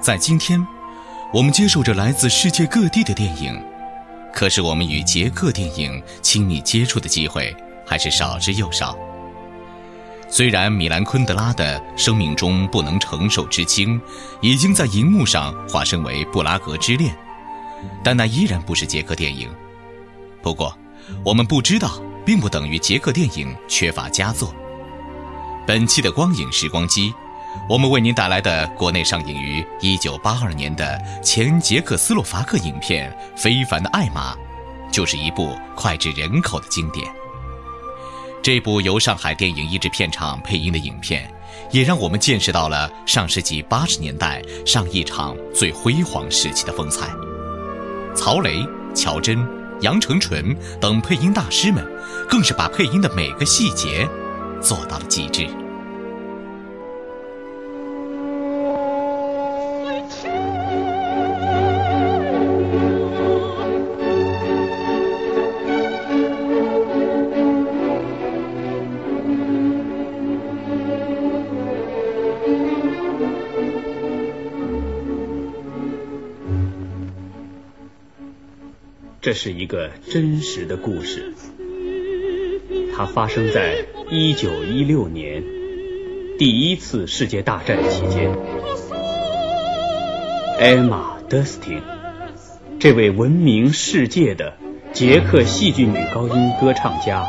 在今天，我们接受着来自世界各地的电影，可是我们与捷克电影亲密接触的机会还是少之又少。虽然米兰昆德拉的《生命中不能承受之轻》已经在荧幕上化身为《布拉格之恋》，但那依然不是捷克电影。不过，我们不知道。并不等于捷克电影缺乏佳作。本期的光影时光机，我们为您带来的国内上映于1982年的前捷克斯洛伐克影片《非凡的艾玛》，就是一部脍炙人口的经典。这部由上海电影译制片厂配音的影片，也让我们见识到了上世纪80年代上一场最辉煌时期的风采。曹雷、乔真。杨成纯等配音大师们，更是把配音的每个细节做到了极致。这是一个真实的故事，它发生在一九一六年第一次世界大战期间。艾玛·德斯汀，这位闻名世界的捷克戏剧女高音歌唱家，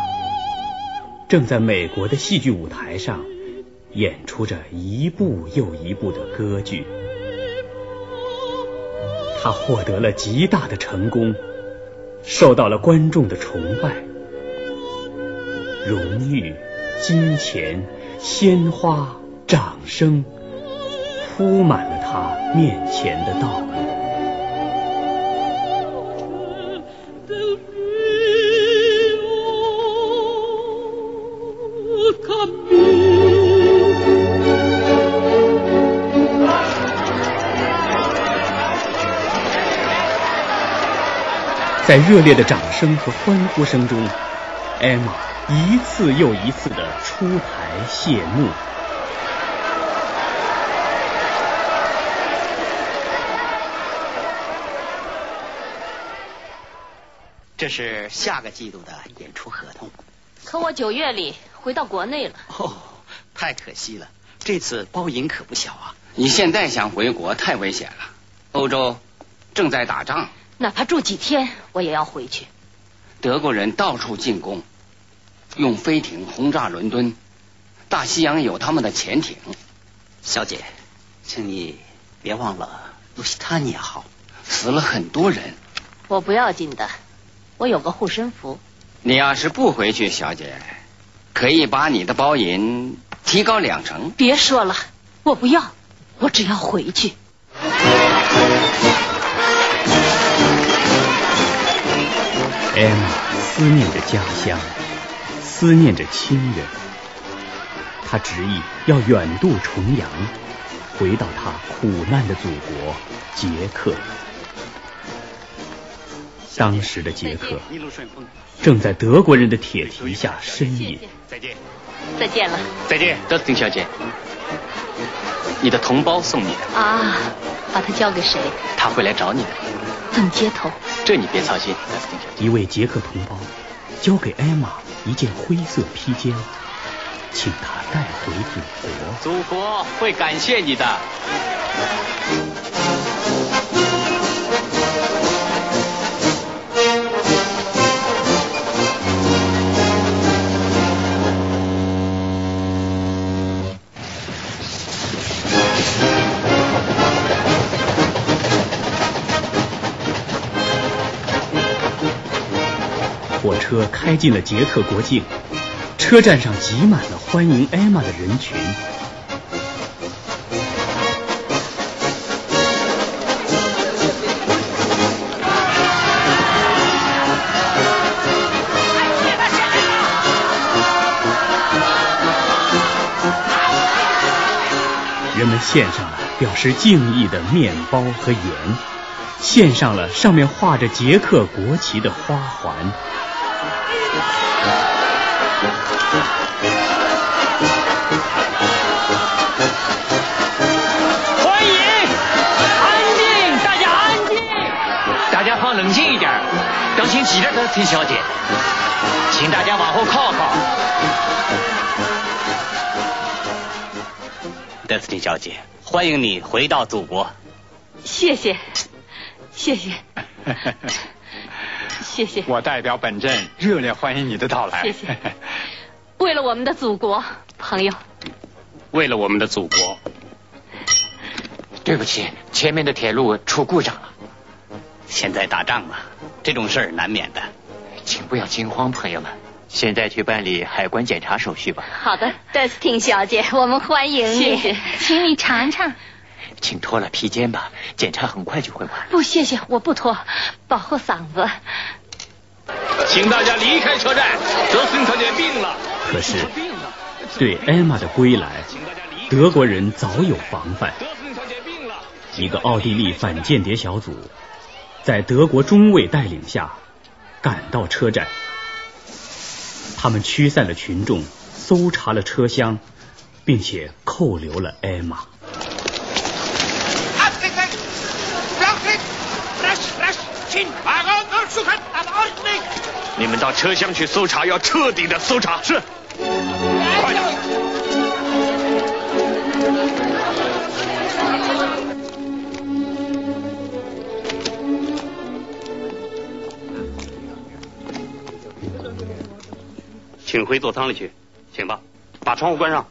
正在美国的戏剧舞台上演出着一部又一部的歌剧。她获得了极大的成功。受到了观众的崇拜，荣誉、金钱、鲜花、掌声铺满了他面前的道路。在热烈的掌声和欢呼声中，艾玛一次又一次的出台谢幕。这是下个季度的演出合同。可我九月里回到国内了。哦，太可惜了，这次包银可不小啊！你现在想回国太危险了，欧洲正在打仗。哪怕住几天，我也要回去。德国人到处进攻，用飞艇轰炸伦敦，大西洋有他们的潜艇。小姐，请你别忘了路西塔尼亚号，死了很多人。我不要紧的，我有个护身符。你要是不回去，小姐，可以把你的包银提高两成。别说了，我不要，我只要回去。艾玛思念着家乡，思念着亲人，他执意要远渡重洋，回到他苦难的祖国捷克。当时的捷克正在德国人的铁蹄下呻吟。再见，再见了。再见，德斯汀小姐，你的同胞送你的。啊，把它交给谁？他会来找你的。怎么接头？这你别操心。一位捷克同胞交给艾玛一件灰色披肩，请他带回祖国。祖国会感谢你的。车开进了捷克国境，车站上挤满了欢迎艾玛的人群。人们献上了表示敬意的面包和盐，献上了上面画着捷克国旗的花环。欢迎，安静，大家安静，大家放冷静一点，当心挤着的，崔小姐，请大家往后靠靠。德斯汀小姐，欢迎你回到祖国。谢谢，谢谢，谢谢。我代表本镇热烈欢迎你的到来。谢谢。为了我们的祖国，朋友。为了我们的祖国。对不起，前面的铁路出故障了。现在打仗嘛，这种事儿难免的。请不要惊慌，朋友们。现在去办理海关检查手续吧。好的，德斯汀小姐，我们欢迎你。谢谢，请你尝尝。请脱了披肩吧，检查很快就会完。不，谢谢，我不脱，保护嗓子。请大家离开车站，德斯汀小姐病了。可是，对艾玛的归来，德国人早有防范。一个奥地利反间谍小组，在德国中尉带领下，赶到车站。他们驱散了群众，搜查了车厢，并且扣留了艾玛。你们到车厢去搜查，要彻底的搜查。是，快点。请回座舱里去，请吧，把窗户关上。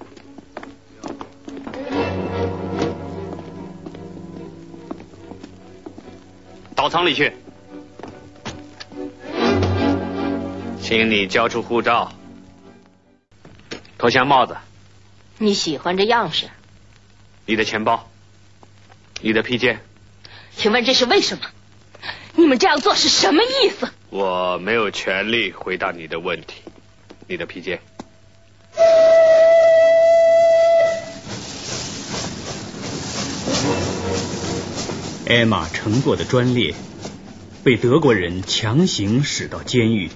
到舱里去，请你交出护照，脱下帽子。你喜欢这样式？你的钱包，你的披肩。请问这是为什么？你们这样做是什么意思？我没有权利回答你的问题。你的披肩。艾玛乘坐的专列被德国人强行驶到监狱，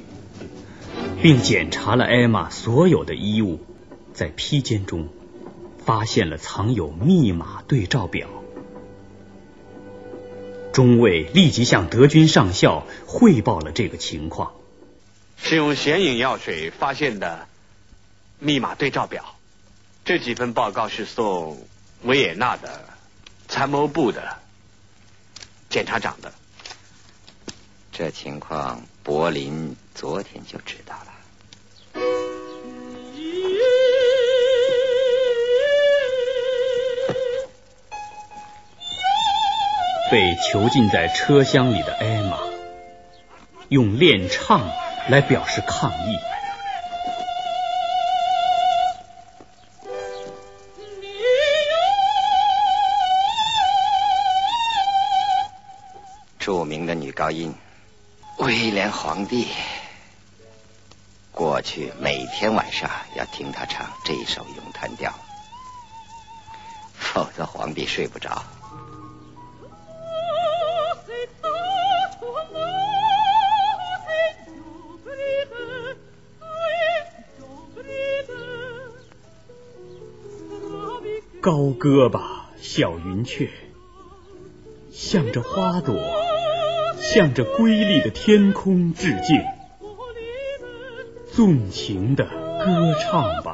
并检查了艾玛所有的衣物，在披肩中发现了藏有密码对照表。中尉立即向德军上校汇报了这个情况。是用显影药水发现的密码对照表。这几份报告是送维也纳的参谋部的检察长的。这情况柏林昨天就知道了。被囚禁在车厢里的艾玛用练唱。来表示抗议。著名的女高音威廉皇帝，过去每天晚上要听她唱这首咏叹调，否则皇帝睡不着。高歌吧，小云雀，向着花朵，向着瑰丽的天空致敬，纵情的歌唱吧。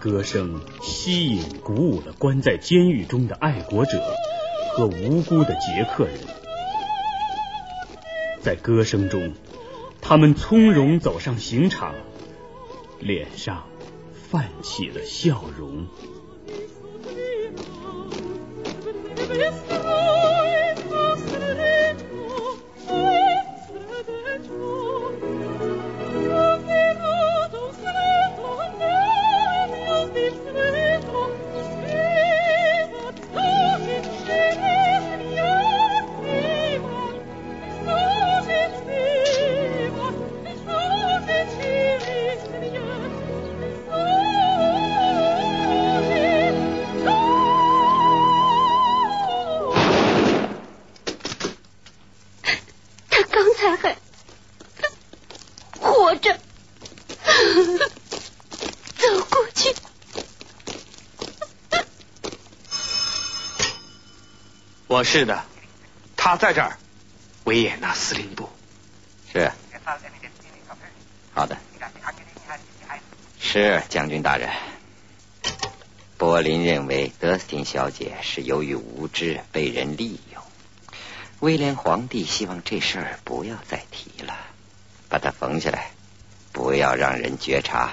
歌声吸引、鼓舞了关在监狱中的爱国者和无辜的捷克人。在歌声中，他们从容走上刑场，脸上泛起了笑容。是的，他在这儿，维也纳司令部。是。好的。是将军大人。柏林认为德斯汀小姐是由于无知被人利用。威廉皇帝希望这事儿不要再提了，把它缝起来，不要让人觉察。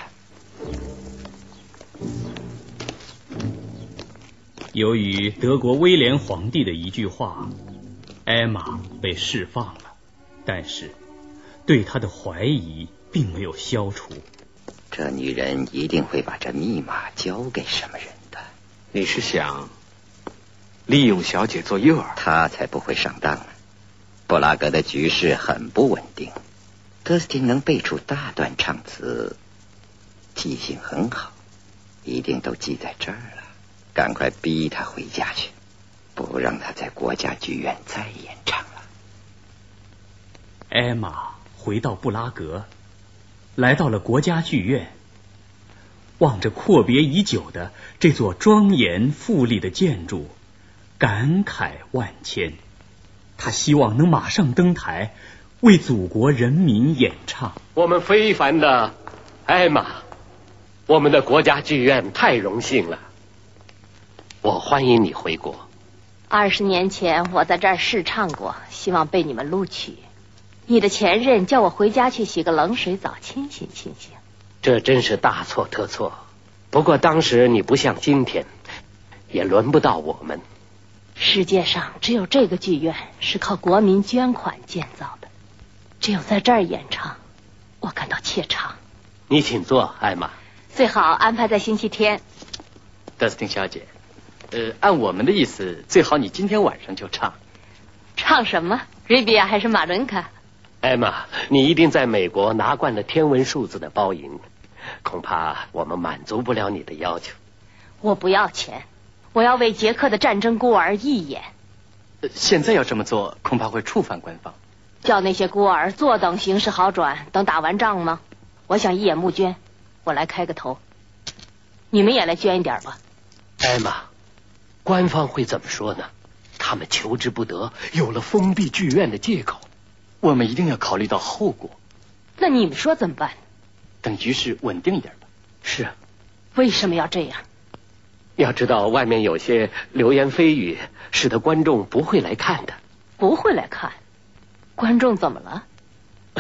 由于德国威廉皇帝的一句话，艾玛被释放了，但是对他的怀疑并没有消除。这女人一定会把这密码交给什么人的？你是想利用小姐做诱饵？她才不会上当呢。布拉格的局势很不稳定，德斯汀能背出大段唱词，记性很好，一定都记在这儿了。赶快逼他回家去，不让他在国家剧院再演唱了。艾玛回到布拉格，来到了国家剧院，望着阔别已久的这座庄严富丽的建筑，感慨万千。他希望能马上登台，为祖国人民演唱。我们非凡的艾玛，我们的国家剧院太荣幸了。我欢迎你回国。二十年前我在这儿试唱过，希望被你们录取。你的前任叫我回家去洗个冷水澡，清醒清醒。这真是大错特错。不过当时你不像今天，也轮不到我们。世界上只有这个剧院是靠国民捐款建造的，只有在这儿演唱，我感到怯场。你请坐，艾玛。最好安排在星期天。德斯汀小姐。呃，按我们的意思，最好你今天晚上就唱。唱什么？瑞比亚还是马伦卡？艾玛，你一定在美国拿惯了天文数字的包银，恐怕我们满足不了你的要求。我不要钱，我要为捷克的战争孤儿义演。现在要这么做，恐怕会触犯官方。叫那些孤儿坐等形势好转，等打完仗吗？我想一眼募捐，我来开个头。你们也来捐一点吧。艾玛。官方会怎么说呢？他们求之不得，有了封闭剧院的借口。我们一定要考虑到后果。那你们说怎么办？等局势稳定一点吧。是啊。为什么要这样？要知道，外面有些流言蜚语，使得观众不会来看的。不会来看？观众怎么了？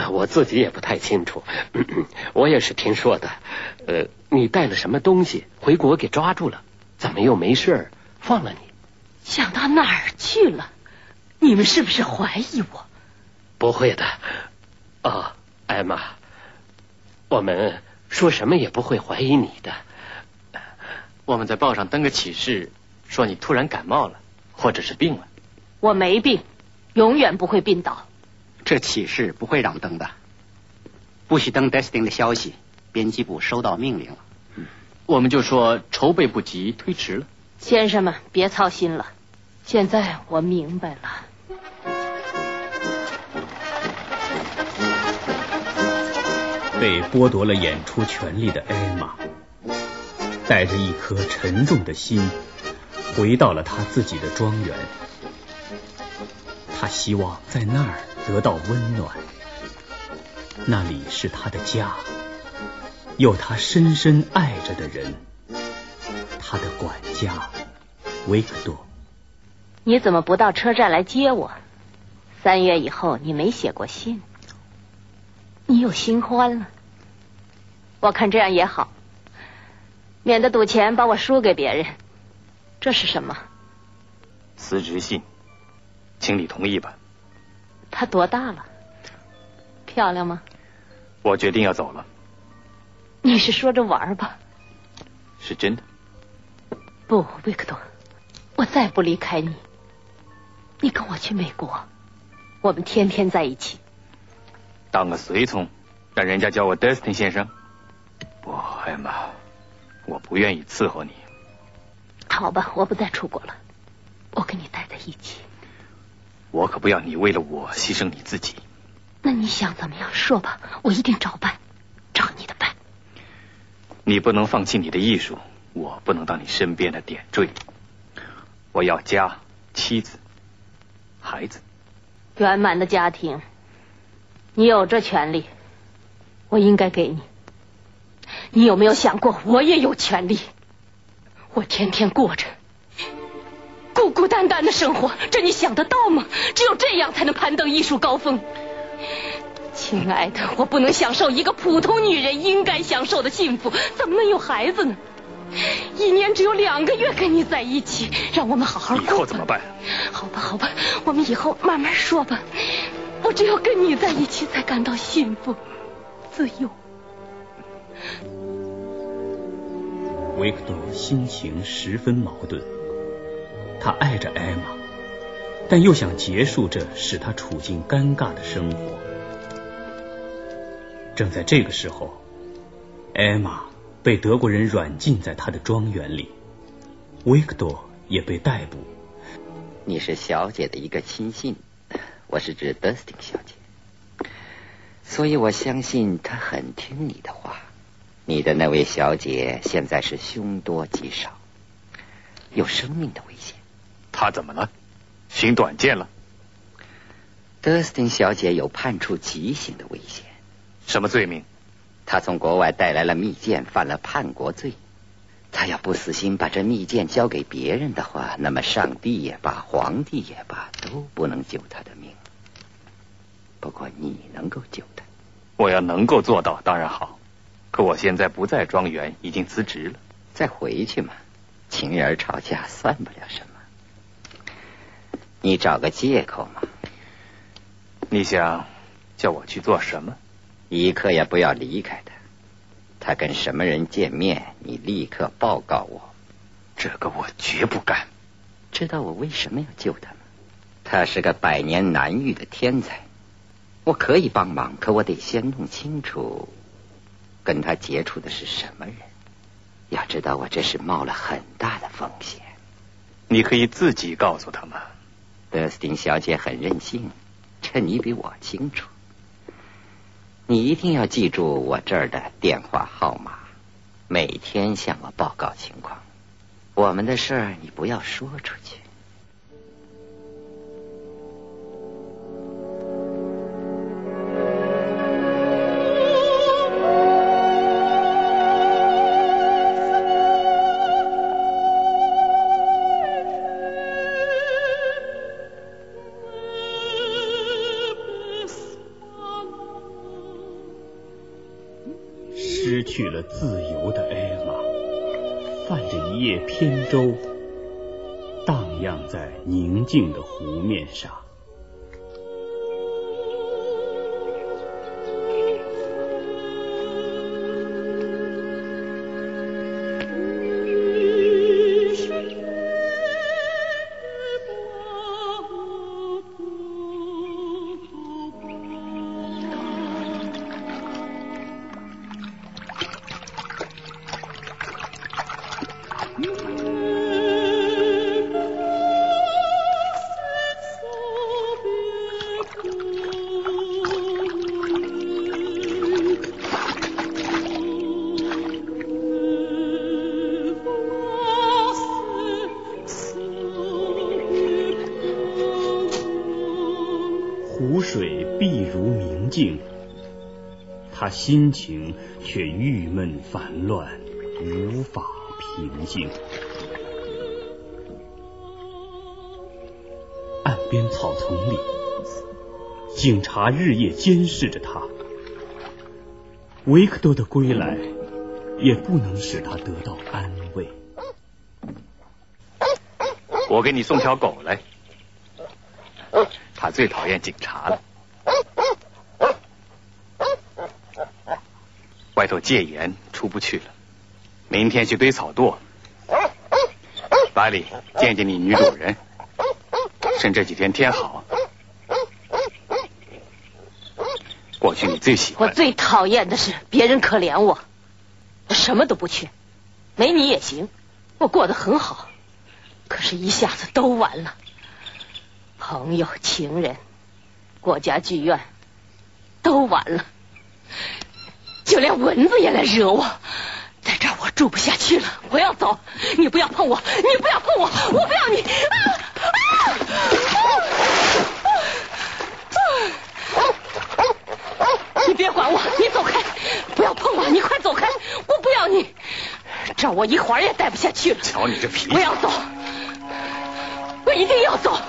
我自己也不太清楚。我也是听说的。呃，你带了什么东西回国给抓住了？怎么又没事？放了你，想到哪儿去了？你们是不是怀疑我？不会的，哦，艾玛，我们说什么也不会怀疑你的。我们在报上登个启事，说你突然感冒了，或者是病了。我没病，永远不会病倒。这启事不会让登的，不许登 Destin 的消息。编辑部收到命令了。我们就说筹备不及，推迟了。先生们，别操心了。现在我明白了。被剥夺了演出权利的艾玛，带着一颗沉重的心，回到了他自己的庄园。他希望在那儿得到温暖，那里是他的家，有他深深爱着的人。他的管家维克多。你怎么不到车站来接我？三月以后你没写过信，你有新欢了。我看这样也好，免得赌钱把我输给别人。这是什么？辞职信，请你同意吧。他多大了？漂亮吗？我决定要走了。你是说着玩吧？是真的。不，维克多，我再不离开你。你跟我去美国，我们天天在一起。当个随从，让人家叫我 Destin 先生。不，艾玛，我不愿意伺候你。好吧，我不再出国了，我跟你待在一起。我可不要你为了我牺牲你自己。那你想怎么样？说吧，我一定照办，照你的办。你不能放弃你的艺术，我不能当你身边的点缀。我要家、妻子、孩子，圆满的家庭。你有这权利，我应该给你。你有没有想过，我也有权利？我天天过着孤孤单单的生活，这你想得到吗？只有这样才能攀登艺术高峰。亲爱的，我不能享受一个普通女人应该享受的幸福，怎么能有孩子呢？一年只有两个月跟你在一起，让我们好好过。以后怎么办？好吧，好吧，我们以后慢慢说吧。我只有跟你在一起，才感到幸福、自由。维克多心情十分矛盾，他爱着艾玛，但又想结束这使他处境尴尬的生活。正在这个时候，艾玛被德国人软禁在他的庄园里，维克多也被逮捕。你是小姐的一个亲信，我是指德斯汀小姐，所以我相信她很听你的话。你的那位小姐现在是凶多吉少，有生命的危险。她怎么了？行短见了？德斯汀小姐有判处极刑的危险。什么罪名？她从国外带来了密件，犯了叛国罪。他要不死心把这密件交给别人的话，那么上帝也罢，皇帝也罢，都不能救他的命。不过你能够救他。我要能够做到，当然好。可我现在不在庄园，已经辞职了。再回去嘛，情人吵架算不了什么。你找个借口嘛。你想叫我去做什么？一刻也不要离开他。他跟什么人见面，你立刻报告我。这个我绝不干。知道我为什么要救他吗？他是个百年难遇的天才。我可以帮忙，可我得先弄清楚。跟他接触的是什么人？要知道，我这是冒了很大的风险。你可以自己告诉他吗？德斯汀小姐很任性，这你比我清楚。你一定要记住我这儿的电话号码，每天向我报告情况。我们的事儿你不要说出去。去了自由的艾玛，泛着一叶扁舟，荡漾在宁静的湖面上。他心情却郁闷烦乱无法平静。岸边草丛里警察日夜监视着他维克多的归来也不能使他得到安慰。我给你送条狗来他最讨厌警察了。外头戒严，出不去了。明天去堆草垛。巴里，见见你女主人。趁这几天天好，过去你最喜欢。我最讨厌的是别人可怜我，我什么都不缺，没你也行，我过得很好。可是，一下子都完了，朋友、情人、国家剧院都完了，就连蚊子也来惹我。在这儿我住不下去了，我要走。你不要碰我，你不要碰我，我不要你。啊啊啊你别管我，你走开，不要碰我，你快走开，我不要你。这我一会儿也待不下去了。瞧你这脾气！我要走，我一定要走。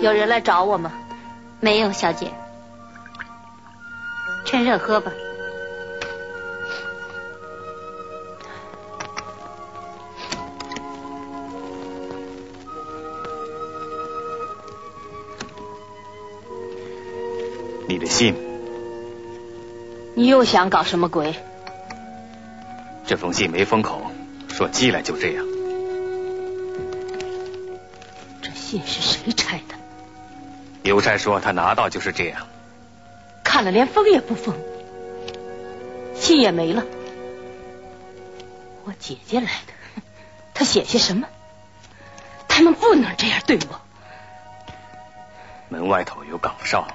有人来找我吗？没有，小姐。趁热喝吧。你的信。你又想搞什么鬼？这封信没封口，说寄来就这样。这信是谁拆的？邮差说他拿到就是这样。看了连封也不封，信也没了。我姐姐来的，她写些什么？他们不能这样对我。门外头有岗哨。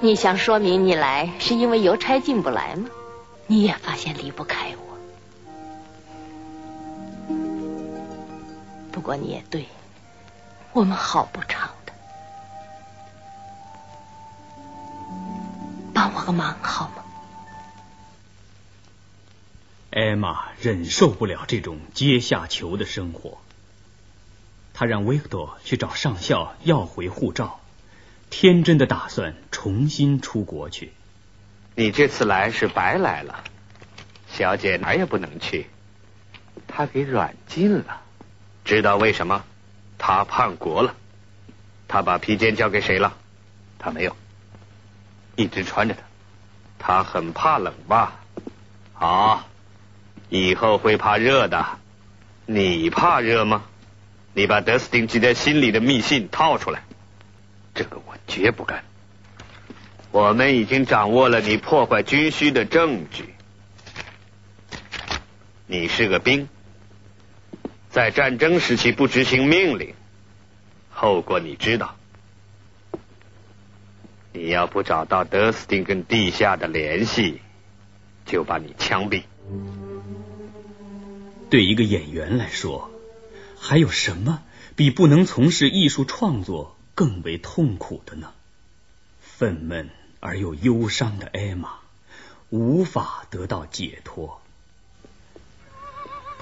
你想说明你来是因为邮差进不来吗？你也发现离不开我。不过你也对，我们好不长的。帮我个忙好吗？艾玛忍受不了这种阶下囚的生活，他让维克多去找上校要回护照。天真的打算重新出国去。你这次来是白来了，小姐哪儿也不能去，她给软禁了。知道为什么？他叛国了。他把披肩交给谁了？他没有，一直穿着它。他很怕冷吧？好，以后会怕热的。你怕热吗？你把德斯汀记在心里的密信套出来。这个我绝不干。我们已经掌握了你破坏军需的证据。你是个兵，在战争时期不执行命令，后果你知道。你要不找到德斯汀跟地下的联系，就把你枪毙。对一个演员来说，还有什么比不能从事艺术创作？更为痛苦的呢，愤懑而又忧伤的艾玛无法得到解脱。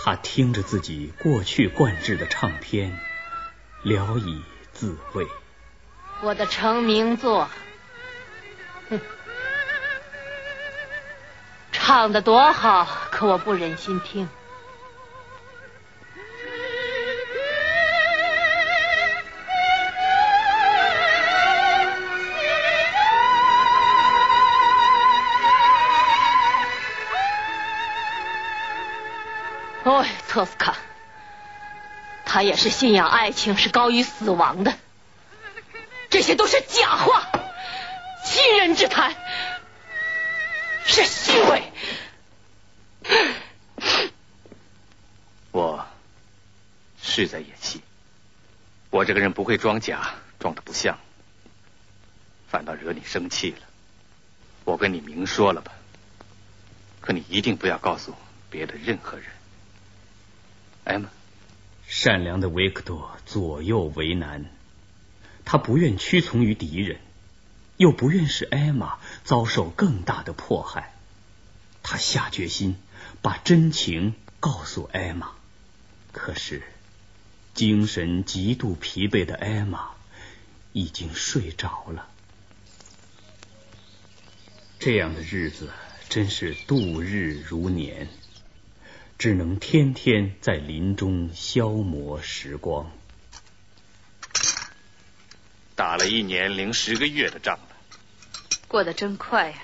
他听着自己过去灌制的唱片，聊以自慰。我的成名作，哼，唱的多好，可我不忍心听。托斯卡，他也是信仰爱情是高于死亡的，这些都是假话，欺人之谈，是虚伪。我是在演戏，我这个人不会装假，装的不像，反倒惹你生气了。我跟你明说了吧，可你一定不要告诉别的任何人。艾玛，善良的维克多左右为难，他不愿屈从于敌人，又不愿使艾玛遭受更大的迫害。他下决心把真情告诉艾玛，可是精神极度疲惫的艾玛已经睡着了。这样的日子真是度日如年，只能天天在林中消磨时光。打了一年零十个月的仗了，过得真快呀！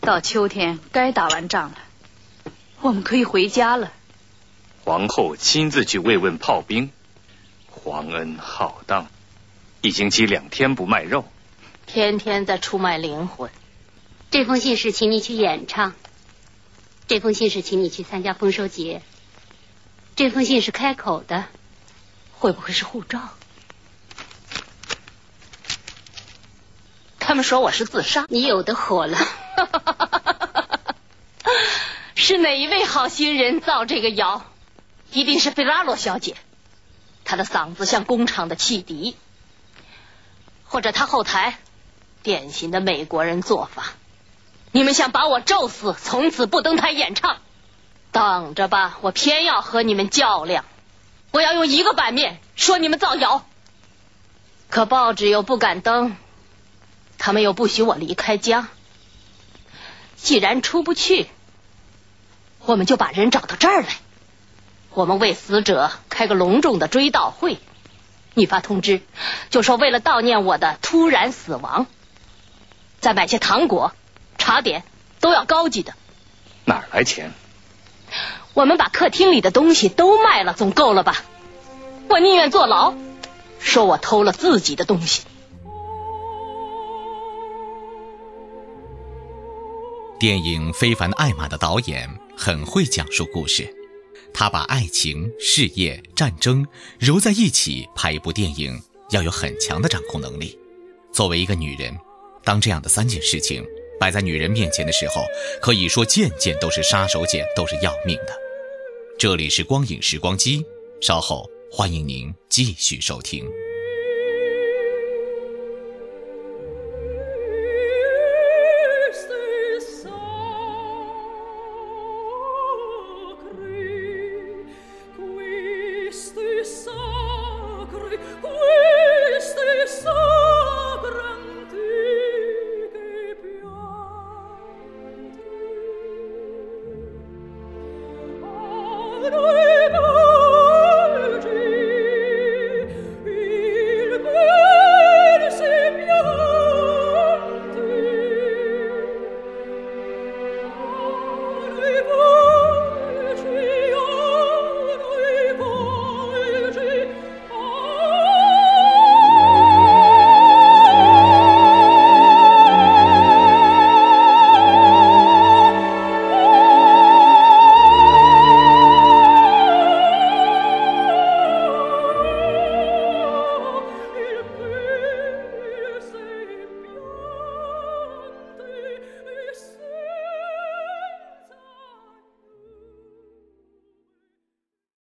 到秋天该打完仗了，我们可以回家了。皇后亲自去慰问炮兵，皇恩浩荡，一星期两天不卖肉，天天在出卖灵魂。这封信是请你去演唱，这封信是请你去参加丰收节，这封信是开口的，会不会是护照？他们说我是自杀，你有的火了。是哪一位好心人造这个谣？一定是费拉罗小姐，她的嗓子像工厂的汽笛，或者她后台典型的美国人做法。你们想把我咒死，从此不登台演唱？等着吧，我偏要和你们较量！我要用一个版面说你们造谣，可报纸又不敢登，他们又不许我离开家。既然出不去，我们就把人找到这儿来。我们为死者开个隆重的追悼会。你发通知，就说为了悼念我的突然死亡，再买些糖果、茶点，都要高级的。哪儿来钱？我们把客厅里的东西都卖了，总够了吧？我宁愿坐牢，说我偷了自己的东西。电影《非凡的艾玛》的导演很会讲述故事，他把爱情、事业、战争揉在一起拍一部电影，要有很强的掌控能力。作为一个女人，当这样的三件事情摆在女人面前的时候，可以说件件都是杀手锏，都是要命的。这里是光影时光机，稍后欢迎您继续收听。